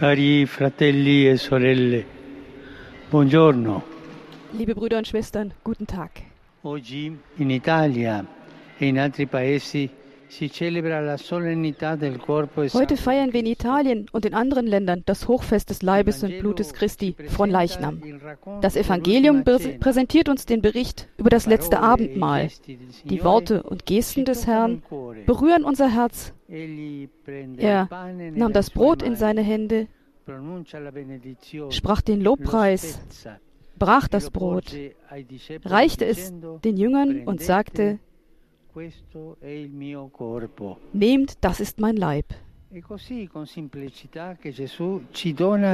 Cari fratelli e sorelle, buongiorno. Liebe Brüder und Schwestern, guten Tag. Oggi in Italia e in altri paesi e Heute feiern wir in Italien und in anderen Ländern das Hochfest des Leibes und Blutes Christi von Leichnam. Das Evangelium prä- präsentiert uns den Bericht über das letzte Abendmahl. Die Worte und Gesten des Herrn berühren unser Herz. Er nahm das Brot in seine Hände, sprach den Lobpreis, brach das Brot, reichte es den Jüngern und sagte, nehmt, das ist mein Leib. E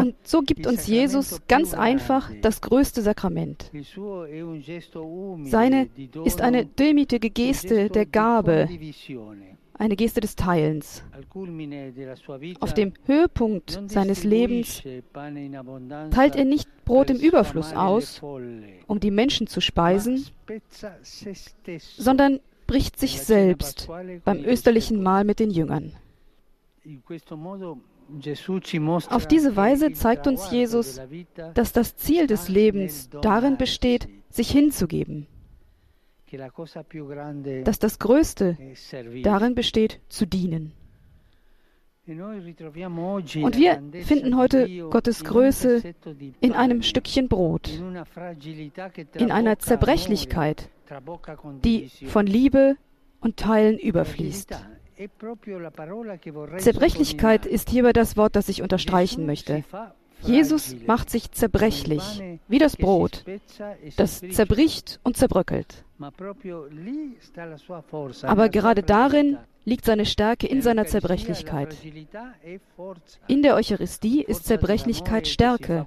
Und so gibt uns Jesus ganz einfach das größte Sakrament. Seine ist eine demütige Geste der Gabe, eine Geste des Teilens. Auf dem Höhepunkt seines Lebens teilt er nicht Brot im Überfluss le aus, um die Menschen zu speisen, sondern bricht sich selbst beim österlichen Mahl mit den Jüngern. Auf diese Weise zeigt uns Jesus, dass das Ziel des Lebens darin besteht, sich hinzugeben, dass das Größte darin besteht, zu dienen. Und wir finden heute Gottes Größe in einem Stückchen Brot, in einer Zerbrechlichkeit, die von Liebe und Teilen überfließt. Zerbrechlichkeit ist hierbei das Wort, das ich unterstreichen möchte. Jesus macht sich zerbrechlich, wie das Brot, das zerbricht und zerbröckelt. Aber gerade darin liegt seine Stärke in seiner Zerbrechlichkeit. In der Eucharistie ist Zerbrechlichkeit Stärke,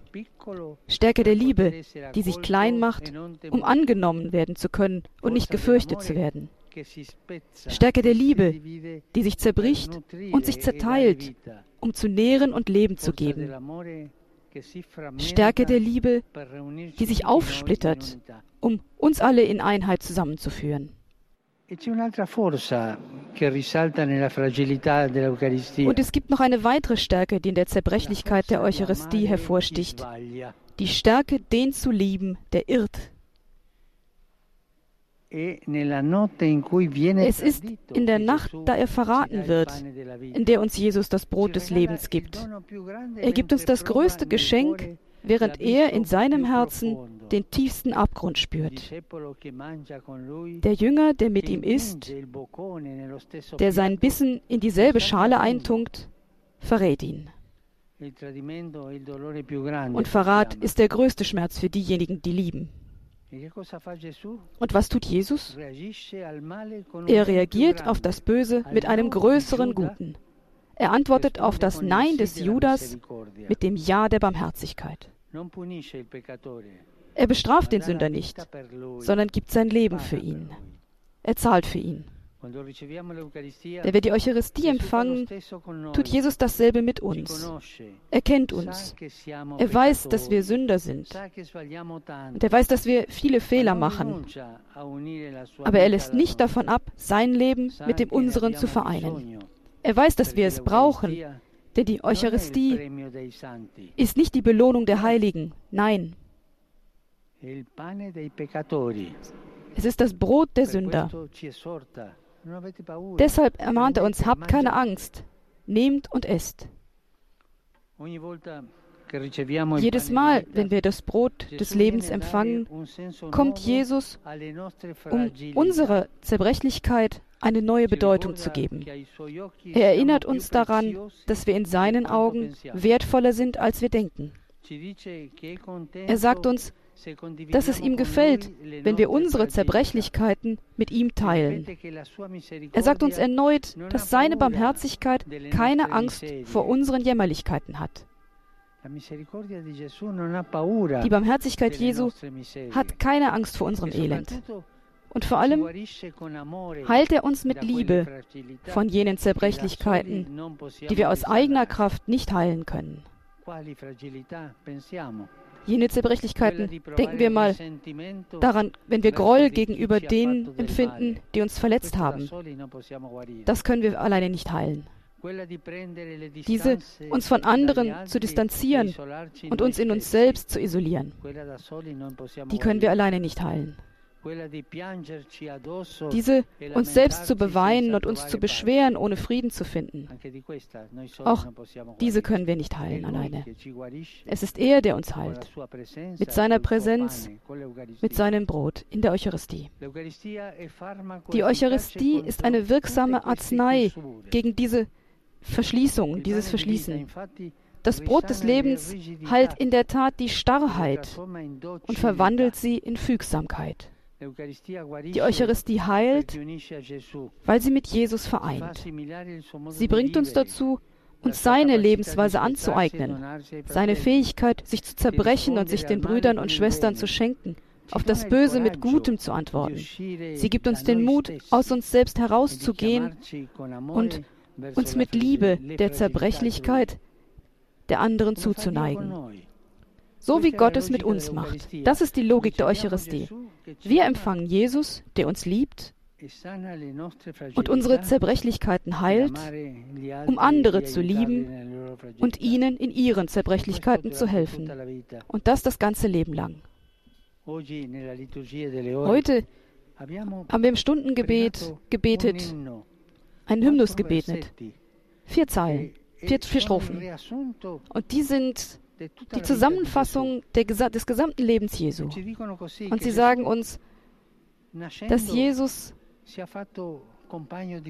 Stärke der Liebe, die sich klein macht, um angenommen werden zu können und nicht gefürchtet zu werden. Stärke der Liebe, die sich zerbricht und sich zerteilt, um zu nähren und Leben zu geben. Stärke der Liebe, die sich aufsplittert, um uns alle in Einheit zusammenzuführen. Und es gibt noch eine weitere Stärke, die in der Zerbrechlichkeit der Eucharistie hervorsticht. Die Stärke, den zu lieben, der irrt. Es ist in der Nacht, da er verraten wird, in der uns Jesus das Brot des Lebens gibt. Er gibt uns das größte Geschenk, während er in seinem Herzen den tiefsten Abgrund spürt. Der Jünger, der mit ihm isst, der seinen Bissen in dieselbe Schale eintunkt, verrät ihn. Und Verrat ist der größte Schmerz für diejenigen, die lieben. Und was tut Jesus? Er reagiert auf das Böse mit einem größeren Guten. Er antwortet auf das Nein des Judas mit dem Ja der Barmherzigkeit. Er bestraft den Sünder nicht, sondern gibt sein Leben für ihn. Er zahlt für ihn. Wenn wir die Eucharistie empfangen, tut Jesus dasselbe mit uns. Er kennt uns. Er weiß, dass wir Sünder sind. Und er weiß, dass wir viele Fehler machen. Aber er lässt nicht davon ab, sein Leben mit dem unseren zu vereinen. Er weiß, dass wir es brauchen, denn die Eucharistie ist nicht die Belohnung der Heiligen. Nein, es ist das Brot der Sünder. Deshalb ermahnt er uns, habt keine. Angst, nehmt und esst. Jedes Mal, wenn wir das Brot des Lebens empfangen, kommt Jesus, um unserer Zerbrechlichkeit eine neue Bedeutung zu geben. Er erinnert uns daran, dass wir in seinen Augen wertvoller sind, als wir denken. Er sagt uns, dass es ihm gefällt, wenn wir unsere. Zerbrechlichkeiten mit ihm teilen. Er sagt uns erneut, dass seine Barmherzigkeit keine Angst vor unseren Jämmerlichkeiten hat. Die Barmherzigkeit Jesu hat keine Angst vor unserem E Elend. Und vor allem heilt er uns mit Liebe von jenen Zerbrechlichkeiten, die wir aus eigener. Kraft nicht heilen können. Jene Zerbrechlichkeiten, denken wir mal daran, wenn wir Groll gegenüber denen empfinden, die uns verletzt haben. Das können wir alleine nicht heilen. diese uns von anderen zu e distanzieren und uns in uns selbst zu isolieren. Die können wir alleine nicht heilen. Diese uns selbst zu beweinen und uns zu beschweren, ohne Frieden zu finden. Auch diese können wir nicht heilen alleine. Es ist er, der uns heilt, mit seiner Präsenz, mit seinem Brot in der Eucharistie. Die Eucharistie ist eine wirksame Arznei gegen diese Verschließung, dieses Verschließen. Das Brot des Lebens heilt in der Tat die Starrheit und verwandelt sie in Fügsamkeit. Die Eucharistie heilt, weil sie mit Jesus vereint. Sie bringt uns dazu, uns seine Lebensweise anzueignen, seine Fähigkeit, sich zu zerbrechen und sich den Brüdern und Schwestern zu schenken, auf das Böse mit Gutem zu antworten. Sie gibt uns den Mut, aus uns selbst herauszugehen und uns mit Liebe der Zerbrechlichkeit der anderen zuzuneigen so wie Gott es mit uns macht. Das ist die Logik der Eucharistie. Wir empfangen Jesus, der uns liebt und unsere Zerbrechlichkeiten heilt, um andere zu lieben und ihnen in ihren Zerbrechlichkeiten zu helfen. Und das das ganze Leben lang. Heute haben wir im Stundengebet gebetet, einen Hymnus gebetet. Vier Zeilen, vier, vier Strophen. Und die sind die Zusammenfassung der, des gesamten Lebens Jesu. Und sie sagen uns, dass Jesus,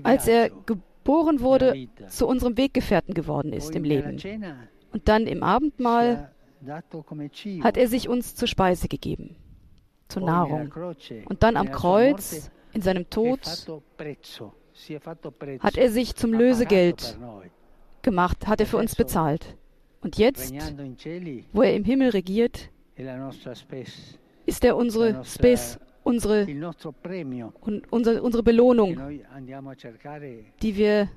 als er geboren wurde, zu unserem Weggefährten geworden ist im Leben. Und dann im Abendmahl hat er sich uns zur Speise gegeben, zur Nahrung. Und dann am Kreuz, in seinem Tod, hat er sich zum Lösegeld gemacht, hat er für uns bezahlt. Und jetzt, wo er im Himmel regiert, ist er unsere Spes, unsere, unsere, unsere Belohnung, die wir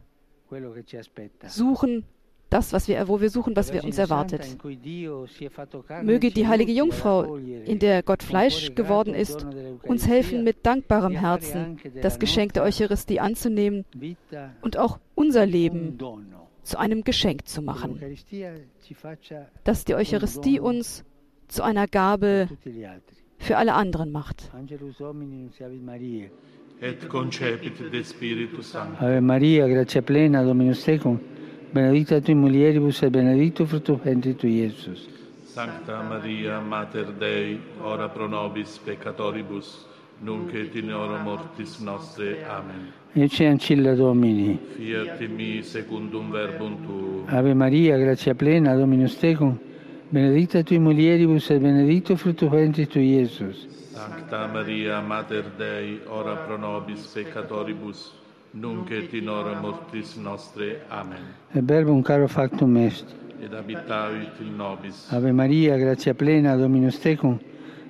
suchen, das, was wir, wo wir suchen, was wir uns erwartet. Möge die heilige Jungfrau, in der Gott Fleisch geworden ist, uns helfen, mit dankbarem Herzen das Geschenk der Eucharistie anzunehmen und auch unser Leben zu einem Geschenk zu machen, dass die Eucharistie uns zu einer Gabe für alle anderen macht. Et concepit de Spiritus Sancto. Ave Maria, grazia plena, Dominus tecum, benedicta tui mulieribus et benedictus fructus ventris tui, Iesus. Sancta Maria, Mater Dei, ora pro nobis peccatoribus, nunc et in hora mortis nostre. Amen. Ecce ancilla Domini. Fiat mi secundum verbum tuum. Ave Maria, grazia plena, Dominus tecum, benedicta tui mulieribus et benedictus fructus ventris tui, Iesus. Sancta Maria, Mater Dei, ora pro nobis peccatoribus, nunc et in hora mortis nostre. Amen. Et verbum caro factum est. Ed habitavit in nobis. Ave Maria, grazia plena, Dominus tecum,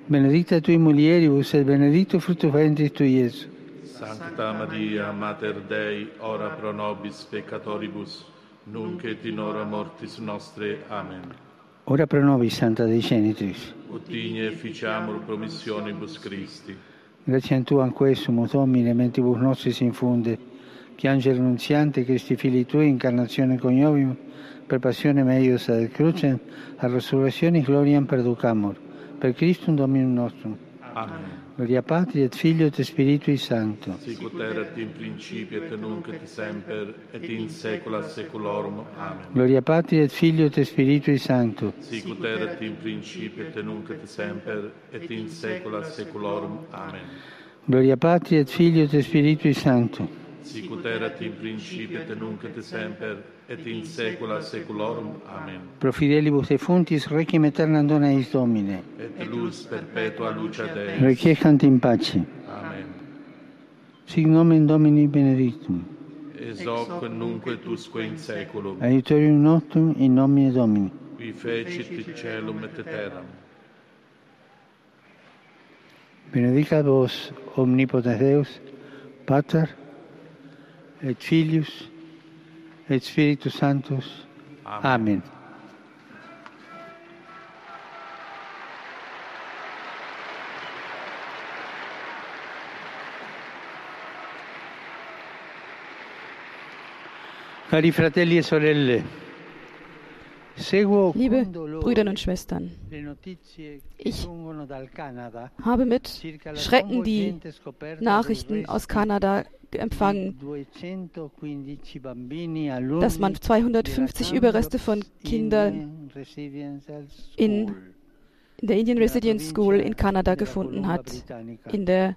benedicta tui mulieribus et benedictus fructus ventris tui, Iesus. Sancta Maria, Mater Dei, ora pro nobis peccatoribus, nunc et in hora mortis nostre. Amen. Ora pro nobis, Santa Dei Genitrix. Ut igne ficiamur promissionibus Christi. Grazie a Tu, anquessum, Domine, mentibus nostris infunde, che angelo nunziante, Christi fili Tui, incarnazione coniovium, per passione meius ad crucem, a resurrezione gloriam perducamur. Per Christum Dominum nostrum. Amen. Gloria Patri et Figlio et Spiritui Sancto. Sicut erat in principio et nunc et semper et in saecula saeculorum. Amen. Gloria Patri et Figlio et Spiritui Sancto. Sicut erat in principio et nunc et semper et in saecula saeculorum. Amen. Gloria Patri et Figlio et Spiritui Sancto. Sicut erat in principio et nunc et semper et in saecula saeculorum. Amen. Pro fidelibus defunctis requiem aeternam dona eis Domine. Et lux perpetua lucia Dei. Requiescant in pace. Amen. Sic nomen Domini benedictum. Ex hoc nunque tusque in saeculum. Aiutorium nostrum in nomine Domini. Qui fecit celum et terram. Benedicat vos omnipotens Deus, Pater et Filius et Spiritus Sanctus. Amen. Cari fratelli e sorelle, seguo Liebe Brüder und Schwestern, Ich habe mit Schrecken die Nachrichten aus Kanada empfangen, 215 bambini dass man alunni 250 della Überreste von Kindern in- der Indian Resident School in Kanada gefunden hat, in der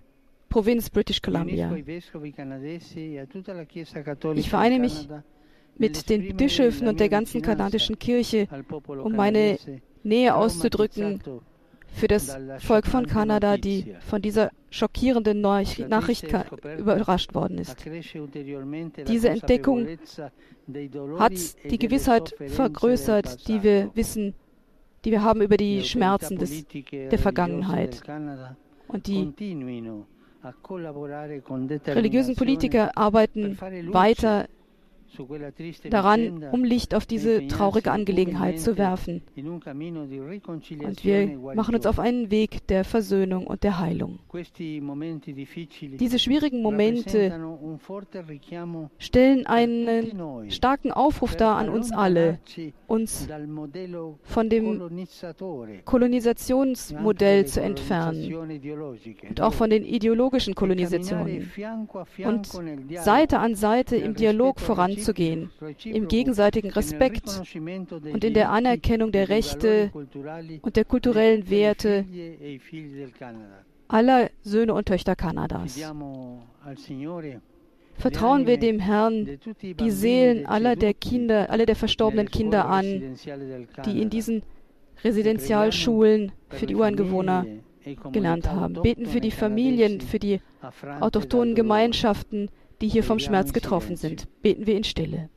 Provinz British Columbia. Ich vereine in mich Mit den Bischöfen und der ganzen kanadischen Kirche, um meine Nähe auszudrücken für das Volk von Kanada, die von dieser schockierenden Nachricht überrascht worden ist. Diese Entdeckung Hat die Gewissheit vergrößert, die wir wissen, die wir haben über die Schmerzen des, der Vergangenheit. und die religiösen Politiker arbeiten weiter daran, um Licht auf e diese traurige Angelegenheit zu werfen. Und wir e machen uns auf einen Weg der Versöhnung und der Heilung. Diese schwierigen Momente stellen einen starken Aufruf dar an uns alle, uns von dem Kolonisationsmodell zu entfernen und auch von den ideologischen Kolonisationen. und Seite an Seite im Dialog voranzugehen, im gegenseitigen Respekt und in der Anerkennung der Rechte und der kulturellen Werte aller Söhne und Töchter Kanadas. Vertrauen wir dem Herrn die Seelen aller der Kinder, aller der verstorbenen Kinder an, die in diesen Residenzialschulen für die Ureinwohner gelernt haben. Beten für die Familien, für die autochthonen Gemeinschaften, die hier vom Schmerz getroffen sind. Beten wir in Stille.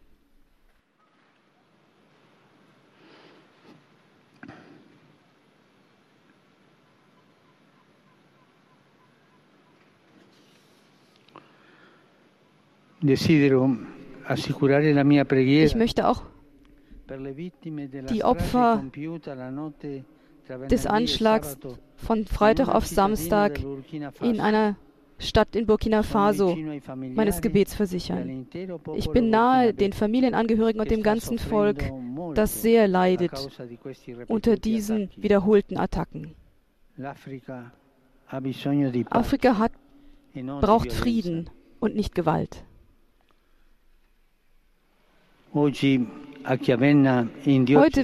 Ich möchte auch die Opfer des Anschlags von Freitag auf Samstag in einer Stadt in Burkina Faso meines Gebets versichern. Ich bin nahe den Familienangehörigen und dem ganzen Volk, das sehr leidet unter diesen wiederholten Attacken. Afrika hat, braucht Frieden und nicht Gewalt. Heute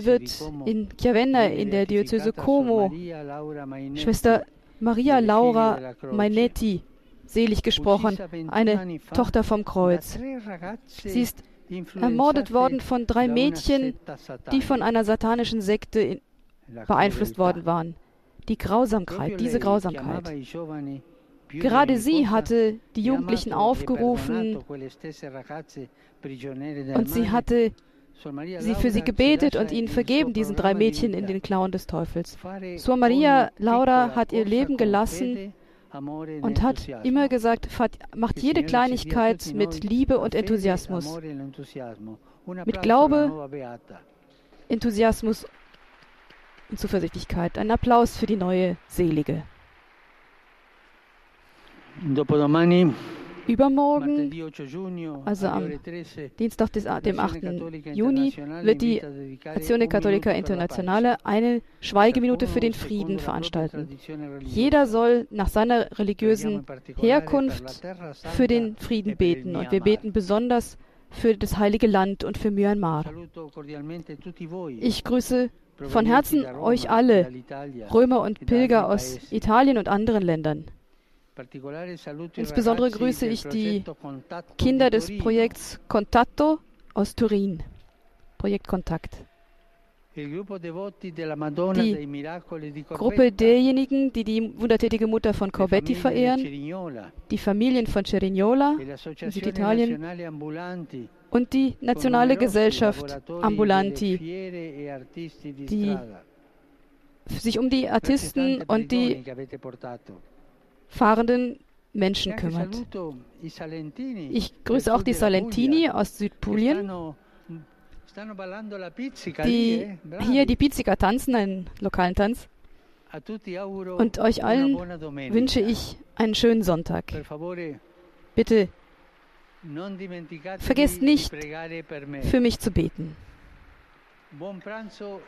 wird in Chiavenna in der Diözese Como Schwester Maria Laura Mainetti selig gesprochen, eine Tochter vom Kreuz. Sie ist ermordet worden von drei Mädchen, die von einer satanischen Sekte beeinflusst worden waren. Die Grausamkeit, diese Grausamkeit. Gerade sie hatte die Jugendlichen aufgerufen und sie hatte sie für sie gebetet und ihnen vergeben, diesen drei Mädchen in den Klauen des Teufels. Suor Maria Laura hat ihr Leben gelassen und hat immer gesagt, macht jede Kleinigkeit mit Liebe und Enthusiasmus. Mit Glaube, Enthusiasmus und Zuversichtlichkeit. Ein Applaus für die neue Selige. Übermorgen, also am Dienstag, des, dem 8. Juni, wird die Azione Cattolica Internationale eine Schweigeminute für den Frieden veranstalten. Jeder soll nach seiner religiösen Herkunft für den Frieden beten. Und wir beten besonders für das heilige Land und für Myanmar. Ich grüße von Herzen euch alle, Römer und Pilger aus Italien und anderen Ländern. Insbesondere grüße ich die Kinder des Projekts Contatto aus Turin. Projekt Kontakt. Die Gruppe derjenigen, die die wundertätige Mutter von Corbetti verehren, die Familien von Cerignola in Süditalien und die Nationale Gesellschaft Ambulanti, die sich um die Artisten und die fahrenden Menschen kümmert. Ich grüße auch die Salentini aus Südpulien, die hier die Pizzica tanzen, einen lokalen Tanz. Und euch allen wünsche ich einen schönen Sonntag. Bitte Vergesst nicht, für mich zu beten.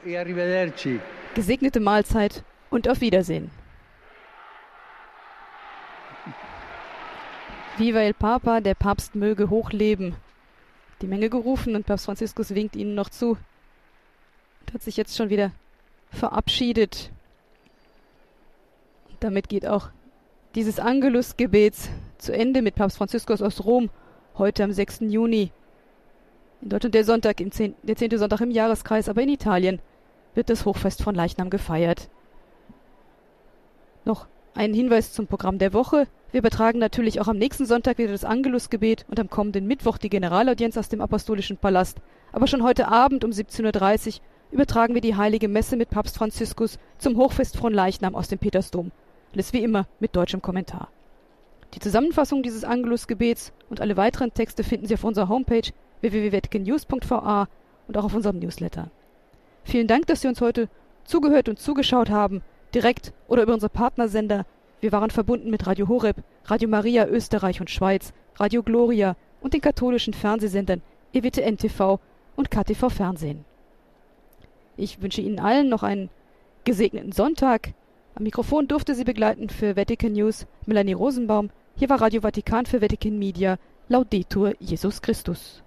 E Gesegnete Mahlzeit und auf Wiedersehen. Viva el Papa, der Papst möge hochleben. Die Menge gerufen und Papst Franziskus winkt ihnen noch zu und hat sich jetzt schon wieder verabschiedet. Und damit geht auch dieses Angelus-Gebets zu Ende mit Papst Franziskus aus Rom heute am 6. Juni. In Deutschland der Sonntag, im 10, der zehnte Sonntag im Jahreskreis, aber in Italien wird das Hochfest von Leichnam gefeiert. Noch ein Hinweis zum Programm der Woche. Wir übertragen natürlich auch am nächsten Sonntag wieder das Angelusgebet und am kommenden Mittwoch die Generalaudienz aus dem Apostolischen Palast. Aber schon heute Abend um 17.30 Uhr übertragen wir die heilige Messe mit Papst Franziskus zum Hochfest von Leichnam aus dem Petersdom. Alles wie immer mit deutschem Kommentar. Die Zusammenfassung dieses Angelusgebets und alle weiteren Texte finden Sie auf unserer Homepage www.vaticannews.va und auch auf unserem Newsletter. Vielen Dank, dass Sie uns heute zugehört und zugeschaut haben, direkt oder über unsere Partnersender. Wir waren verbunden mit Radio Horeb, Radio Maria Österreich und Schweiz, Radio Gloria und den katholischen Fernsehsendern EWTN TV und KTV Fernsehen. Ich wünsche Ihnen allen noch einen gesegneten Sonntag. Am Mikrofon durfte sie begleiten für Vatican News Melanie Rosenbaum. Hier war Radio Vatikan für Vatican Media. Laudetur Jesus Christus.